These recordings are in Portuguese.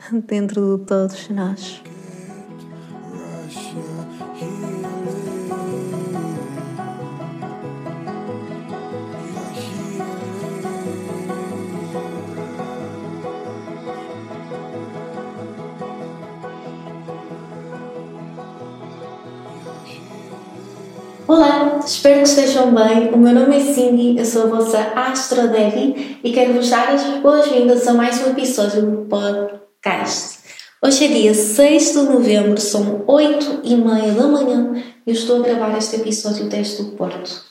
dentro de todos nós. Olá, espero que estejam bem. O meu nome é Cindy, eu sou a vossa Astro Devi e quero vos dar as boas-vindas a mais um episódio do podcast. Hoje é dia 6 de novembro, são 8 e meia da manhã e eu estou a gravar este episódio desde o Porto.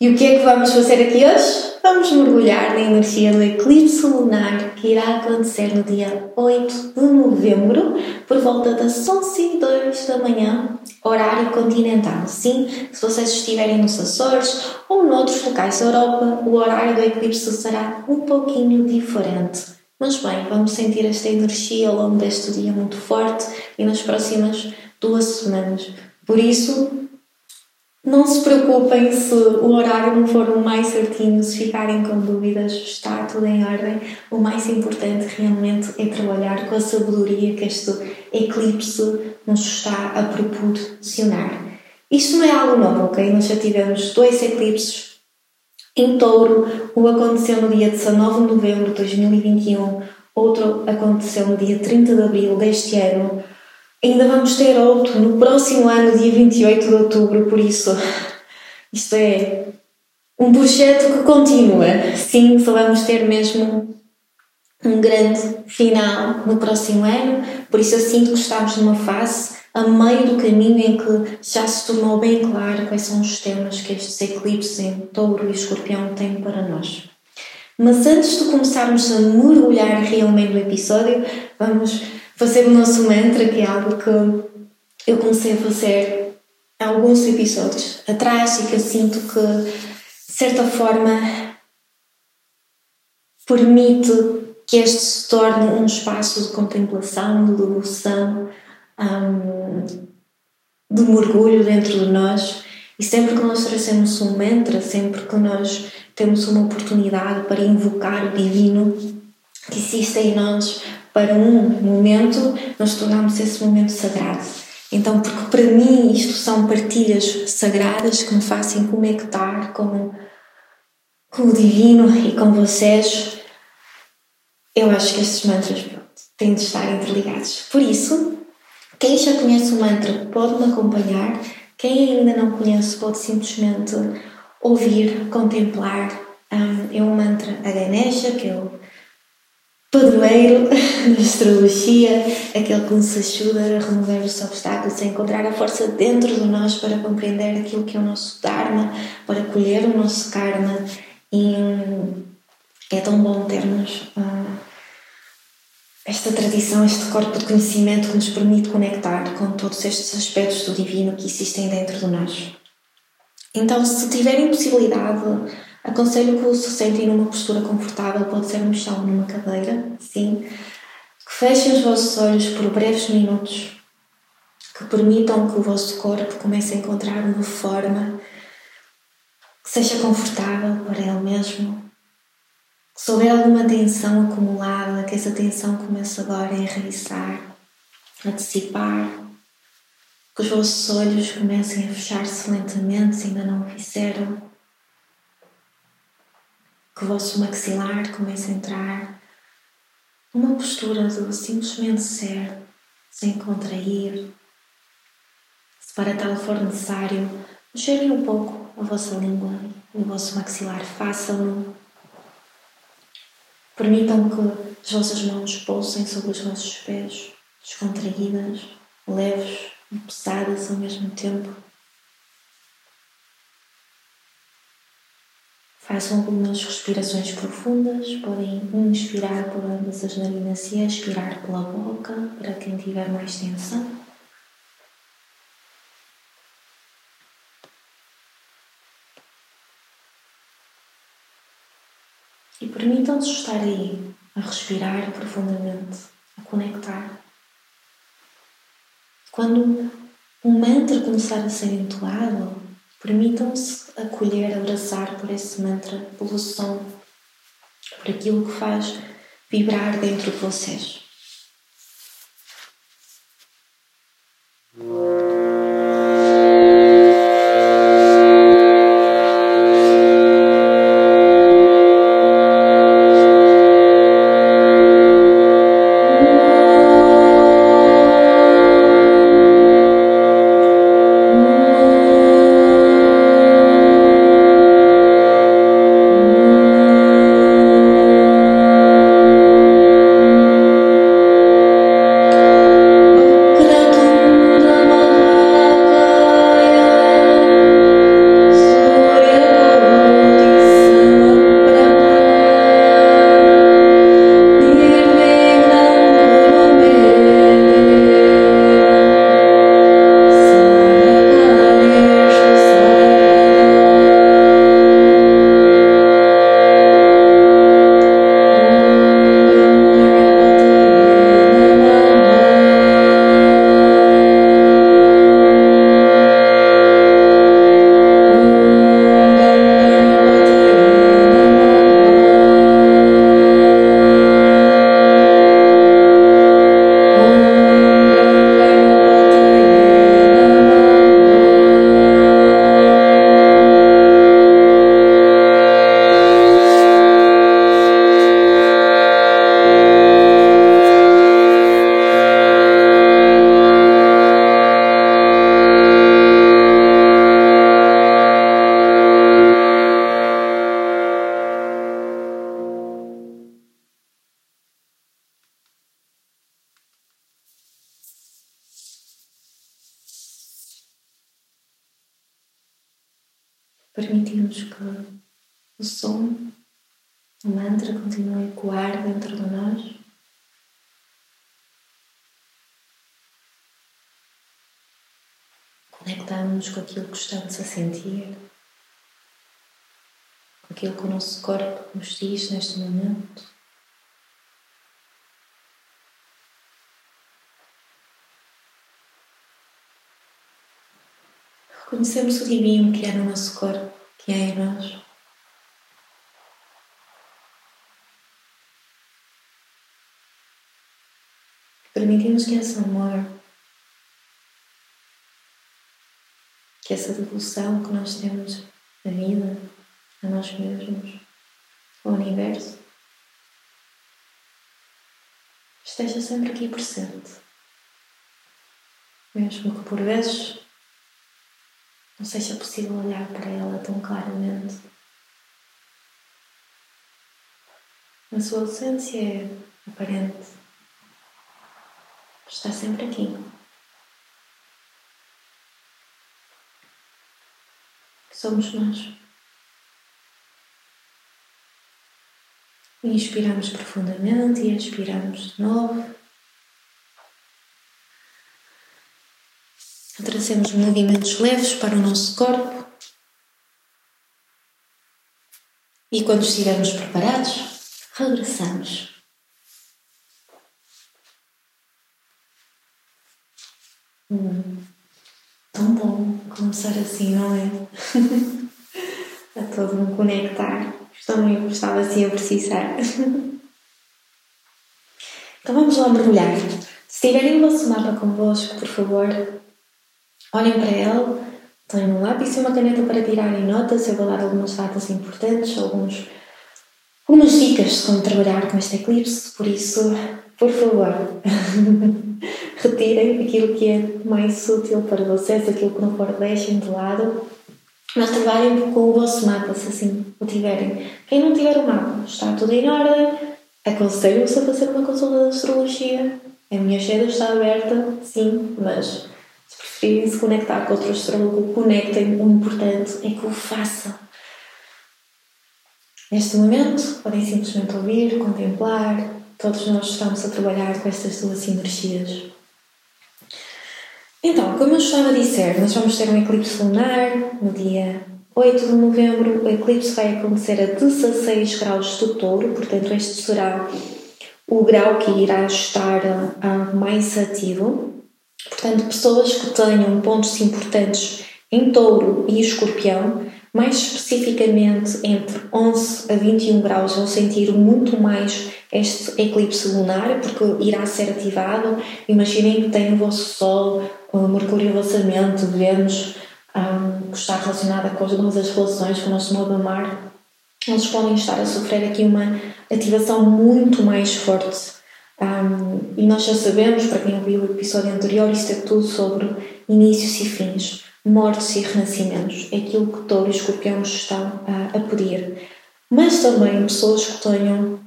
E o que é que vamos fazer aqui hoje? Vamos mergulhar na energia do eclipse lunar que irá acontecer no dia 8 de novembro, por volta das 11 e 2 da manhã, horário continental. Sim, se vocês estiverem nos Açores ou noutros locais da Europa, o horário do eclipse será um pouquinho diferente. Mas bem, vamos sentir esta energia ao longo deste dia muito forte e nas próximas duas semanas. Por isso, não se preocupem se o horário não for o mais certinho, se ficarem com dúvidas, está tudo em ordem. O mais importante realmente é trabalhar com a sabedoria que este eclipse nos está a proporcionar. Isto não é algo novo, ok? Nós já tivemos dois eclipses em touro, um aconteceu no dia 19 de novembro de 2021, outro aconteceu no dia 30 de abril deste ano. Ainda vamos ter outro no próximo ano, dia 28 de outubro, por isso isto é um projeto que continua. Sim, só vamos ter mesmo um grande final no próximo ano, por isso eu sinto que estamos numa fase a meio do caminho em que já se tornou bem claro quais são os temas que estes eclipses em touro e escorpião têm para nós. Mas antes de começarmos a mergulhar realmente no episódio, vamos fazer o nosso mantra, que é algo que eu comecei a fazer há alguns episódios atrás e que eu sinto que, de certa forma, permite que este se torne um espaço de contemplação, de devoção, um, de mergulho dentro de nós. E sempre que nós trazemos um mantra, sempre que nós temos uma oportunidade para invocar o divino que existe em nós, para um momento, nós tornamos esse momento sagrado. Então, porque para mim isto são partilhas sagradas que me fazem conectar com, com o divino e com vocês, eu acho que estes mantras pronto, têm de estar interligados. Por isso, quem já conhece o mantra pode me acompanhar, quem ainda não conhece pode simplesmente ouvir, contemplar. Um, é o mantra Aganesha, que eu padroeiro da astrologia, aquele que nos ajuda a remover os obstáculos, a encontrar a força dentro de nós para compreender aquilo que é o nosso Dharma, para colher o nosso Karma. E é tão bom termos uh, esta tradição, este corpo de conhecimento que nos permite conectar com todos estes aspectos do divino que existem dentro de nós. Então, se tiverem possibilidade Aconselho que se sentem numa postura confortável, pode ser no chão, numa cadeira, sim. Que fechem os vossos olhos por breves minutos, que permitam que o vosso corpo comece a encontrar uma forma que seja confortável para ele mesmo. Houver alguma tensão acumulada, que essa tensão comece agora a enraizar, a dissipar. Que os vossos olhos comecem a fechar-se lentamente se ainda não o fizeram que o vosso maxilar comece a entrar numa postura de simplesmente ser, sem contrair. Se para tal for necessário, mexerem um pouco a vossa língua e o vosso maxilar, façam-no. Permitam que as vossas mãos pousem sobre os vossos pés, descontraídas, leves e pesadas ao mesmo tempo. Façam algumas respirações profundas. Podem inspirar por ambas as narinas e expirar pela boca, para quem tiver mais tensão. E permitam-se estar aí, a respirar profundamente, a conectar. Quando um mantra começar a ser entoado, permitam-se acolher, abraçar por esse mantra, pelo som, por aquilo que faz vibrar dentro de vocês. Conectamos com aquilo que estamos a sentir, com aquilo que o nosso corpo nos diz neste momento. Reconhecemos o divino que é no nosso corpo, que é em nós. Permitimos que esse amor, que essa devoção que nós temos à vida, a nós mesmos, ao universo, esteja sempre aqui presente. Mesmo que por vezes não seja possível olhar para ela tão claramente. A sua ausência é aparente. Está sempre aqui. Somos nós. Inspiramos profundamente e expiramos de novo. Trazemos movimentos leves para o nosso corpo. E quando estivermos preparados, regressamos. Hum, tão bom começar assim, não é? a todo me conectar. Também estava assim a precisar. então vamos lá mergulhar. Se tiverem o vosso mapa convosco, por favor, Olhem para ela, tenham um lápis e uma caneta para tirarem notas. Eu vou dar algumas datas importantes, alguns, algumas dicas de como trabalhar com este eclipse, por isso, por favor, retirem aquilo que é mais útil para vocês, aquilo que não for, deixem de lado. Mas trabalhem com o vosso mapa, se assim o tiverem. Quem não tiver o mapa, está tudo em ordem. Aconselho-vos a fazer uma consulta de astrologia. A minha agenda está aberta, sim, mas preferirem se conectar com outro astrólogo, conectem. O importante é que o façam. Neste momento, podem simplesmente ouvir, contemplar. Todos nós estamos a trabalhar com estas duas energias. Então, como eu estava a dizer, nós vamos ter um eclipse lunar no dia 8 de novembro. O eclipse vai acontecer a 16 graus do touro, portanto, este será o grau que irá estar uh, mais ativo. Portanto, pessoas que tenham pontos importantes em touro e escorpião mais especificamente, entre 11 a 21 graus, vão sentir muito mais este eclipse lunar, porque irá ser ativado. Imaginem que tem o vosso Sol, o Mercúrio, o vossa mente, Vênus, um, que está relacionada com as nossas relações, com o nosso modo de amar. Eles podem estar a sofrer aqui uma ativação muito mais forte. Um, e nós já sabemos, para quem ouviu o episódio anterior, isto é tudo sobre inícios e fins mortes e renascimentos. É aquilo que touro e escorpião estão a, a pedir. Mas também pessoas que tenham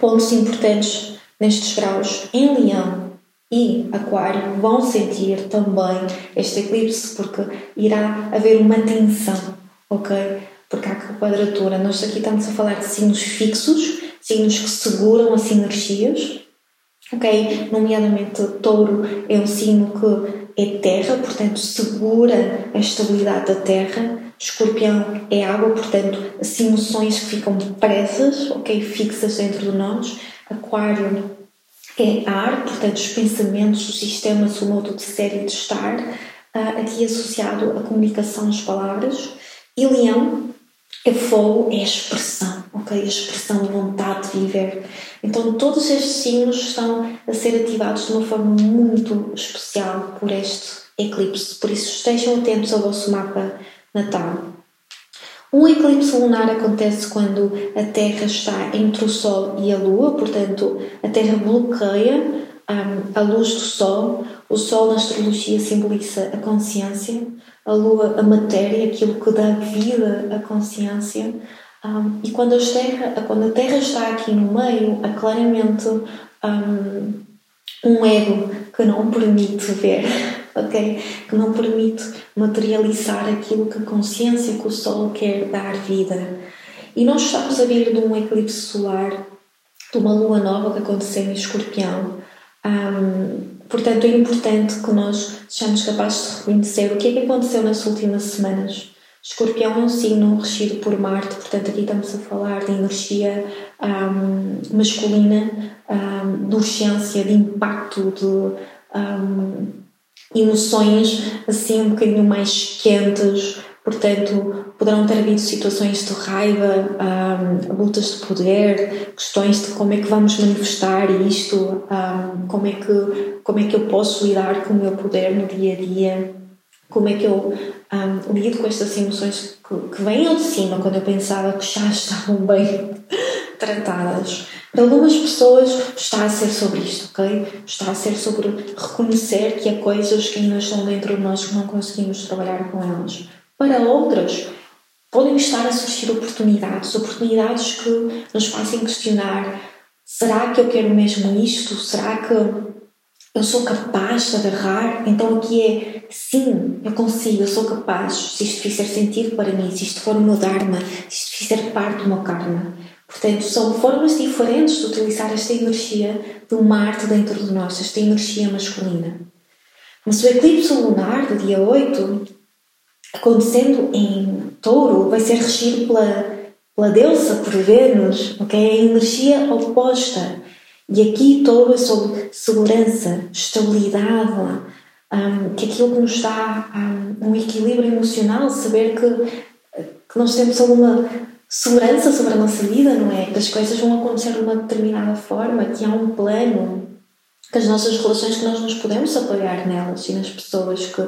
pontos importantes nestes graus em leão e aquário vão sentir também este eclipse porque irá haver uma tensão, ok? Porque há quadratura. Nós aqui estamos a falar de signos fixos, signos que seguram as energias, ok? Nomeadamente touro é um signo que é terra, portanto segura a estabilidade da terra. Escorpião é água, portanto as emoções que ficam presas, ok, fixas dentro de nós. Aquário é ar, portanto os pensamentos, os sistemas, o modo de ser e de estar, uh, aqui associado à comunicação, as palavras. E Leão é fogo, é expressão, ok, a expressão e vontade de viver. Então, todos estes signos estão a ser ativados de uma forma muito especial por este eclipse. Por isso, estejam atentos ao vosso mapa natal. Um eclipse lunar acontece quando a Terra está entre o Sol e a Lua, portanto, a Terra bloqueia um, a luz do Sol. O Sol, na astrologia, simboliza a consciência, a Lua, a matéria, aquilo que dá vida à consciência. Um, e quando a, terra, quando a Terra está aqui no meio, há claramente um, um ego que não permite ver, ok? Que não permite materializar aquilo que a consciência que o Sol quer dar vida. E nós estamos a vir de um eclipse solar, de uma lua nova que aconteceu em Escorpião. Um, portanto, é importante que nós sejamos capazes de reconhecer o que é que aconteceu nas últimas semanas Escorpião é um signo regido por Marte, portanto, aqui estamos a falar de energia um, masculina, um, de urgência, de impacto, de um, emoções assim um bocadinho mais quentes. Portanto, poderão ter havido situações de raiva, lutas de poder, questões de como é que vamos manifestar isto, como, é que, como é que eu posso lidar com o meu poder no dia a dia como é que eu um, lido com estas emoções que, que vêm ao de cima quando eu pensava que já estavam bem tratadas. Para algumas pessoas está a ser sobre isto, ok? Está a ser sobre reconhecer que há coisas que ainda estão dentro de nós que não conseguimos trabalhar com elas. Para outras, podem estar a surgir oportunidades, oportunidades que nos fazem questionar: será que eu quero mesmo isto? Será que eu sou capaz de agarrar, então aqui é sim, eu consigo, eu sou capaz, se isto fizer sentido para mim, se isto for o meu Dharma, se isto fizer parte do meu Karma. Portanto, são formas diferentes de utilizar esta energia do Marte dentro de nós, esta energia masculina. Mas o eclipse lunar do dia 8, acontecendo em touro, vai ser regido pela, pela deusa, por Vênus, okay? é a energia oposta e aqui todo é sobre segurança, estabilidade, um, que aquilo que nos dá um, um equilíbrio emocional, saber que, que nós temos alguma segurança sobre a nossa vida, não é? Que as coisas vão acontecer de uma determinada forma, que há um plano, que as nossas relações, que nós nos podemos apoiar nelas e nas pessoas, que,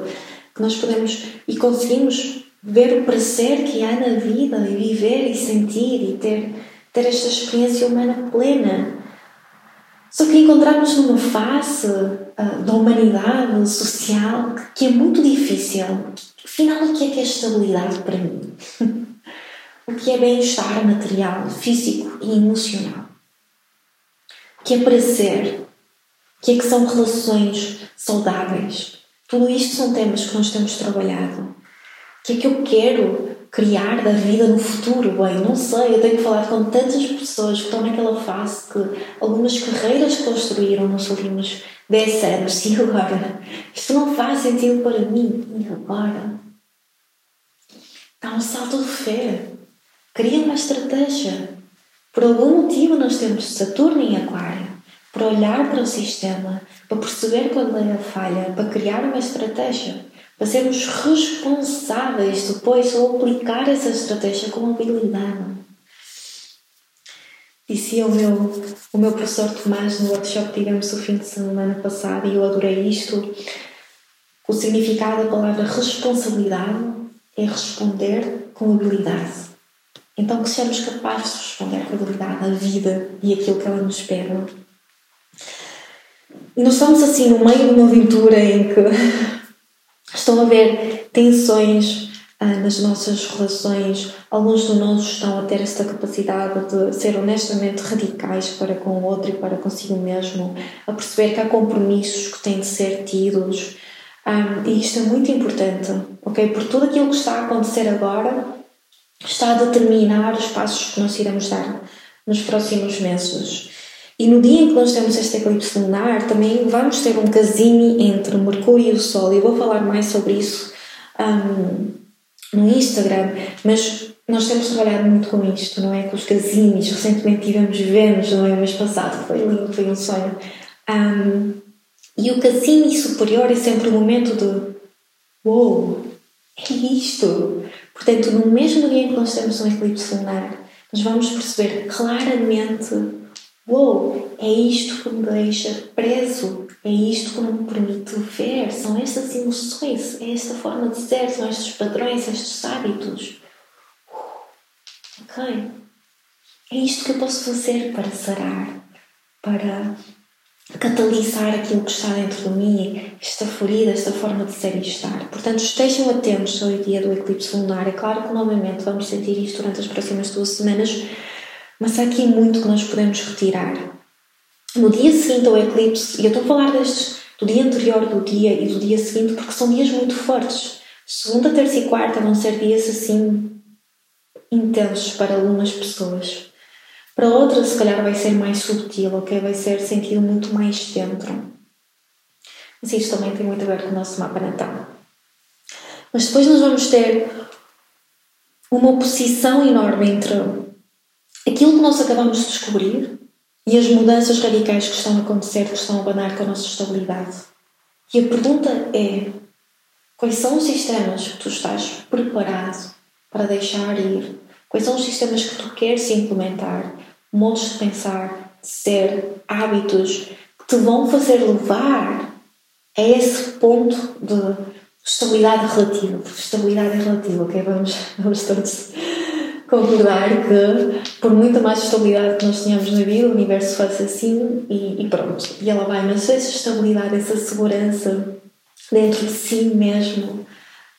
que nós podemos e conseguimos ver o prazer que há na vida e viver e sentir e ter, ter esta experiência humana plena só que encontramos numa fase uh, da humanidade social que é muito difícil. Afinal, o que é que é estabilidade para mim? o que é bem-estar material, físico e emocional? O que é prazer? O que é que são relações saudáveis? Tudo isto são temas que nós temos trabalhado. O que é que eu quero criar da vida no futuro. Bem, não sei, eu tenho falado com tantas pessoas que estão naquela fase que algumas carreiras que construíram nos últimos 10 anos e agora isto não faz sentido para mim. E agora? Dá um salto de fé. Cria uma estratégia. Por algum motivo nós temos Saturno em Aquário para olhar para o sistema, para perceber quando é a falha, para criar uma estratégia para sermos responsáveis depois ao aplicar essa estratégia com habilidade. Dizia o meu, o meu professor Tomás no workshop que tivemos o fim de semana passado, e eu adorei isto. O significado da palavra responsabilidade é responder com habilidade. Então, que sejamos capazes de responder com habilidade à vida e aquilo que ela nos pede. Nós estamos assim no meio de uma aventura em que Estão a haver tensões ah, nas nossas relações. Alguns de nós estão a ter esta capacidade de ser honestamente radicais para com o outro e para consigo mesmo, a perceber que há compromissos que têm de ser tidos. Um, e isto é muito importante, ok? Por tudo aquilo que está a acontecer agora está a determinar os passos que nós iremos dar nos próximos meses. E no dia em que nós temos este eclipse lunar, também vamos ter um casinho entre Mercúrio e o Sol. Eu vou falar mais sobre isso um, no Instagram, mas nós temos trabalhado muito com isto, não é? Com os casinhos. Recentemente tivemos Vênus, não é? O mês passado, foi lindo, foi um sonho. Um, e o casinho superior é sempre o momento de Uou, é isto! Portanto, no mesmo dia em que nós temos um eclipse lunar, nós vamos perceber claramente Uou, é isto que me deixa preso, é isto que me permite ver, são estas emoções, é esta forma de ser, são estes padrões, estes hábitos. Ok? É isto que eu posso fazer para sarar, para catalisar aquilo que está dentro de mim, esta ferida, esta forma de ser e estar. Portanto, estejam atentos ao dia do eclipse lunar. É claro que, novamente, vamos sentir isto durante as próximas duas semanas mas há aqui muito que nós podemos retirar. No dia seguinte ao eclipse, e eu estou a falar destes do dia anterior do dia e do dia seguinte porque são dias muito fortes. Segunda, terça e quarta vão ser dias assim intensos para algumas pessoas. Para outras, se calhar, vai ser mais subtil, ok? Vai ser sentido muito mais dentro. Mas isto também tem muito a ver com o nosso mapa natal. Mas depois nós vamos ter uma oposição enorme entre aquilo que nós acabamos de descobrir e as mudanças radicais que estão a acontecer, que estão a abanar com a nossa estabilidade. E a pergunta é: quais são os sistemas que tu estás preparado para deixar ir? Quais são os sistemas que tu queres implementar? Modos de pensar, de ser, hábitos que te vão fazer levar a esse ponto de estabilidade relativa. Porque estabilidade é relativa, ok? Vamos, vamos todos concordar que, por muita mais estabilidade que nós tenhamos na vida, o universo faz assim e, e pronto. E ela vai, mas essa estabilidade, essa segurança dentro de si mesmo,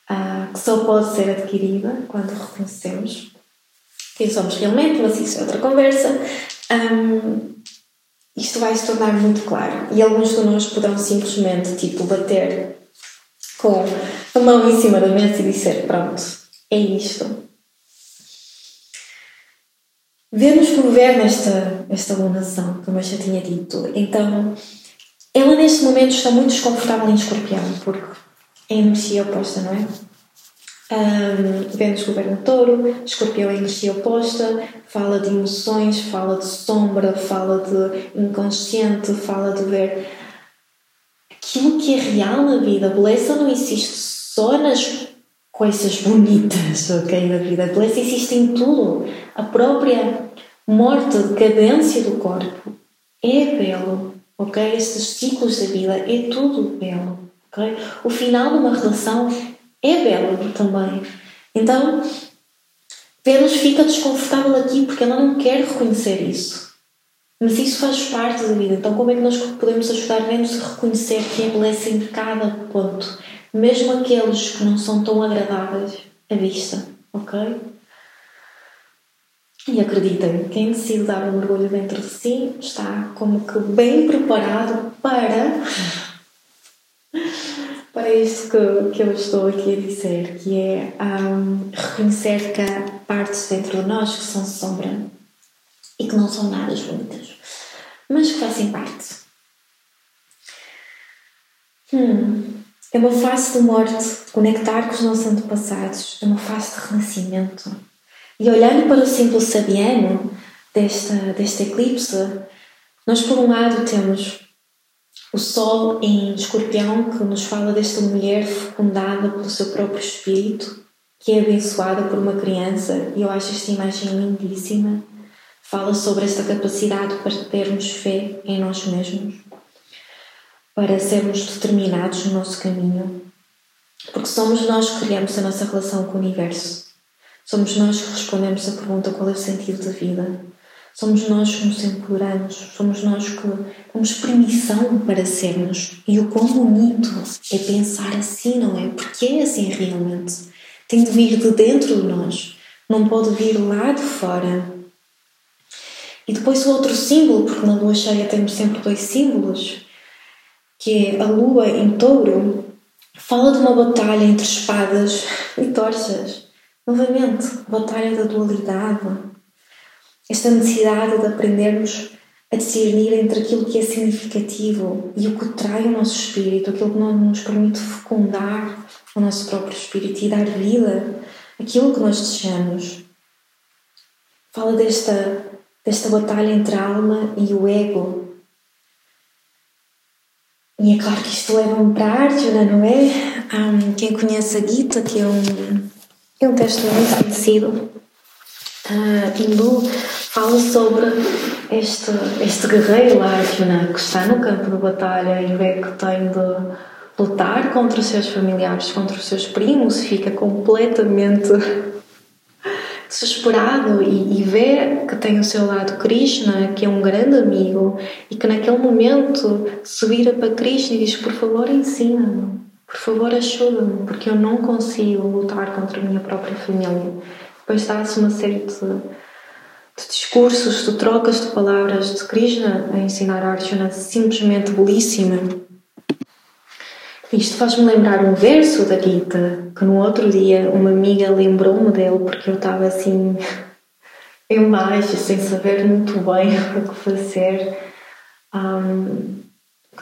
uh, que só pode ser adquirida quando reconhecemos quem somos realmente, mas isso é outra conversa. Um, isto vai se tornar muito claro e alguns de nós poderão simplesmente tipo bater com a mão em cima da mesa e dizer pronto, é isto Vênus governa esta, esta lunação, como eu já tinha dito. Então, ela neste momento está muito desconfortável em escorpião, porque é energia oposta, não é? Um, Vênus governa touro, escorpião é energia oposta, fala de emoções, fala de sombra, fala de inconsciente, fala de ver aquilo que é real na vida. A beleza não existe só nas coisas bonitas, ok, na vida. A beleza existe em tudo. A própria morte, decadência do corpo é belo, ok? Estes ciclos da vida é tudo belo, ok? O final de uma relação é belo também. Então, Vênus fica desconfortável aqui porque ela não quer reconhecer isso. Mas isso faz parte da vida. Então, como é que nós podemos ajudar Vênus a reconhecer que é beleza em cada ponto? Mesmo aqueles que não são tão agradáveis à vista, ok? E acreditem, quem decide dar um mergulho dentro de si está como que bem preparado para para isto que, que eu estou aqui a dizer, que é um, reconhecer que há partes dentro de nós que são sombra e que não são nada bonitas, mas que fazem parte. Hum, é uma fase de morte, de conectar com os nossos antepassados, é uma fase de renascimento. E olhando para o símbolo sabiano desta, deste eclipse, nós por um lado temos o Sol em Escorpião, que nos fala desta mulher fecundada pelo seu próprio espírito, que é abençoada por uma criança, e eu acho esta imagem lindíssima. Fala sobre esta capacidade para termos fé em nós mesmos, para sermos determinados no nosso caminho, porque somos nós que criamos a nossa relação com o universo. Somos nós que respondemos a pergunta qual é o sentido da vida. Somos nós que nos empoderamos, somos nós que temos permissão para sermos. E o quão bonito é pensar assim, não é? Porque é assim realmente. Tem de vir de dentro de nós, não pode vir lá de fora. E depois o outro símbolo, porque na lua cheia temos sempre dois símbolos, que é a lua em touro, fala de uma batalha entre espadas e torchas. Novamente, batalha da dualidade esta necessidade de aprendermos a discernir entre aquilo que é significativo e o que trai o nosso espírito, aquilo que nos permite fecundar o nosso próprio espírito e dar vida àquilo que nós desejamos. Fala desta, desta batalha entre a alma e o ego. E é claro que isto leva-me para a não é? Um, quem conhece a Gita, que é um, é um texto muito conhecido, uh, hindu, fala sobre este, este guerreiro Arjuna que está no campo de batalha e vê que tem de lutar contra os seus familiares, contra os seus primos, fica completamente desesperado e, e vê que tem ao seu lado Krishna, que é um grande amigo, e que naquele momento se vira para Krishna e diz: Por favor, ensina-me, por favor, ajuda-me, porque eu não consigo lutar contra a minha própria família. Depois dá-se uma série de de discursos, de trocas de palavras de Krishna a ensinar a Arjuna simplesmente belíssima. Isto faz-me lembrar um verso da Gita, que no outro dia uma amiga lembrou-me dele porque eu estava assim em baixo, sem saber muito bem o que fazer. Um,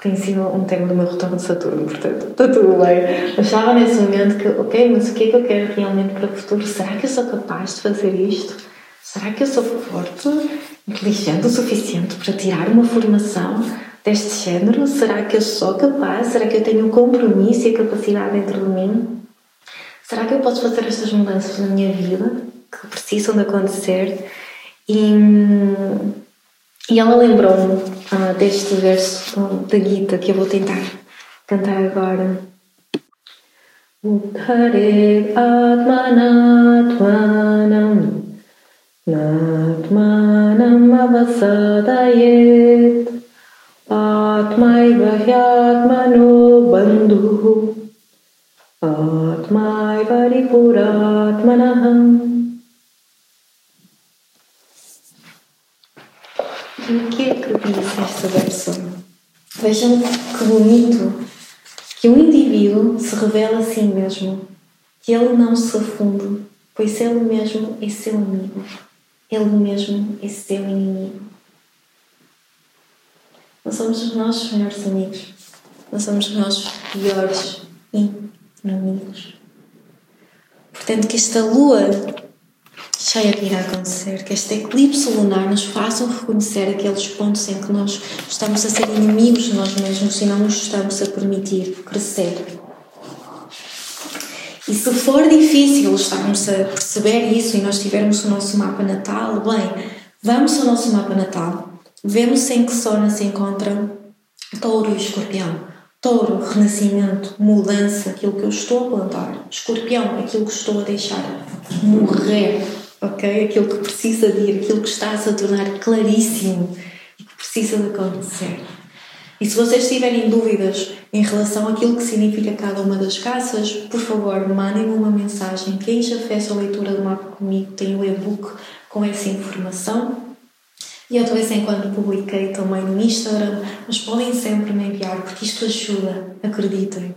tem sido um tema do meu retorno de Saturno, portanto está tudo bem. Achava nesse momento que, ok, mas o que é que eu quero realmente para o futuro? Será que eu sou capaz de fazer isto? Será que eu sou forte, inteligente o suficiente para tirar uma formação deste género? Será que eu sou capaz? Será que eu tenho o compromisso e a capacidade dentro de mim? Será que eu posso fazer estas mudanças na minha vida que precisam de acontecer? E, e ela lembrou-me uh, deste verso da Gita que eu vou tentar cantar agora. Uttare Atmanatmanam Natmanam Avasadayet आत्मैव ह्यात्मनो बन्धुः आत्मैव रिपुरात्मनः E o que é que diz esta versão? Vejam que bonito que o indivíduo se revela a si mesmo, que ele não se afunde, pois ele mesmo é seu amigo. Ele mesmo é seu inimigo. Não somos os nossos melhores amigos. Não somos os nossos piores inimigos. Portanto, que esta lua cheia que irá acontecer, que este eclipse lunar nos faça reconhecer aqueles pontos em que nós estamos a ser inimigos de nós mesmos e não nos estamos a permitir crescer e se for difícil estarmos a perceber isso e nós tivermos o nosso mapa natal, bem, vamos ao nosso mapa natal, vemos em que zona se encontra touro e escorpião. Touro, renascimento, mudança, aquilo que eu estou a plantar. Escorpião, aquilo que estou a deixar morrer, ok? Aquilo que precisa de ir, aquilo que está a tornar claríssimo e que precisa de acontecer. E se vocês tiverem dúvidas em relação àquilo que significa cada uma das casas, por favor, mandem-me uma mensagem. Quem já fez a leitura do mapa comigo tem o e-book com essa informação. E eu de vez em quando publiquei também no Instagram, mas podem sempre me enviar, porque isto ajuda, acreditem.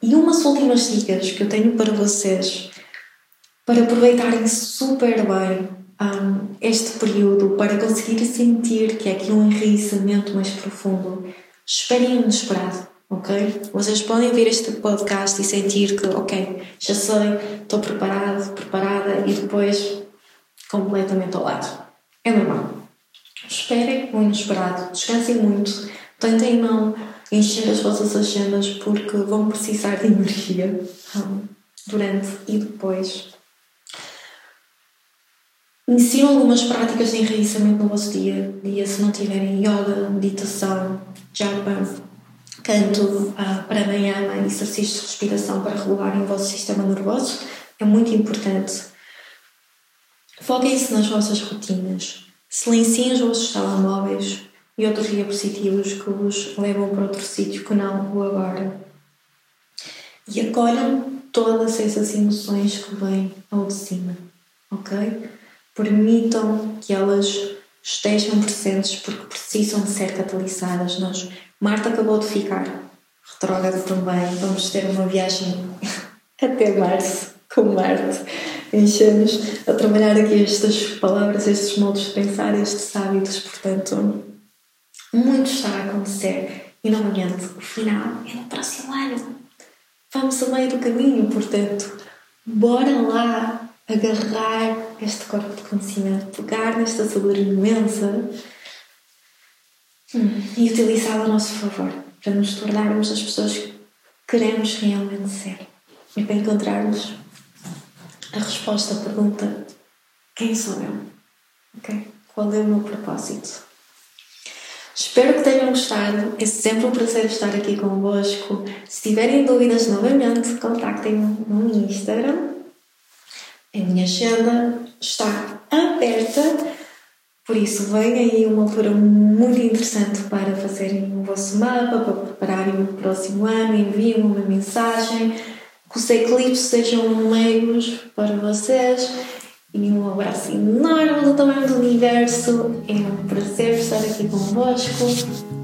E umas últimas dicas que eu tenho para vocês para aproveitarem super bem um, este período, para conseguir sentir que é aqui um enraizamento mais profundo. Esperem o inesperado, ok? Vocês podem ouvir este podcast e sentir que, ok, já sei, estou preparado, preparada e depois completamente ao lado. É normal. Esperem o inesperado, descansem muito, tentem não encher as vossas agendas porque vão precisar de energia um, durante e depois. Iniciam algumas práticas de enraizamento no vosso dia, dia se não tiverem yoga, meditação, japa, canto, uh, pranayama, exercícios de respiração para regularem o vosso sistema nervoso, é muito importante. Foquem-se nas vossas rotinas, silenciem os vossos telemóveis e outros diapositivos que vos levam para outro sítio que não o agora. E acolham todas essas emoções que vêm ao de cima, ok? permitam que elas estejam presentes porque precisam de ser catalisadas. Nós, Marta acabou de ficar retrógrada também, vamos ter uma viagem até março com Marte. Enchemos a trabalhar aqui estas palavras, estes modos de pensar, estes hábitos, portanto, muito está a acontecer. E novamente, o final é no próximo ano. Vamos a meio do caminho, portanto, bora lá agarrar este corpo de conhecimento, pegar nesta sabedoria imensa hum, e utilizá-la a nosso favor, para nos tornarmos as pessoas que queremos realmente ser e para encontrarmos a resposta à pergunta: quem sou eu? Okay? Qual é o meu propósito? Espero que tenham gostado. É sempre um prazer estar aqui convosco. Se tiverem dúvidas novamente, contactem-me no Instagram a minha agenda está aberta, por isso vem aí uma altura muito interessante para fazerem o vosso mapa, para prepararem o próximo ano, enviem uma mensagem, que os eclipses sejam meigos para vocês e um abraço enorme do tamanho do universo. É um prazer estar aqui convosco.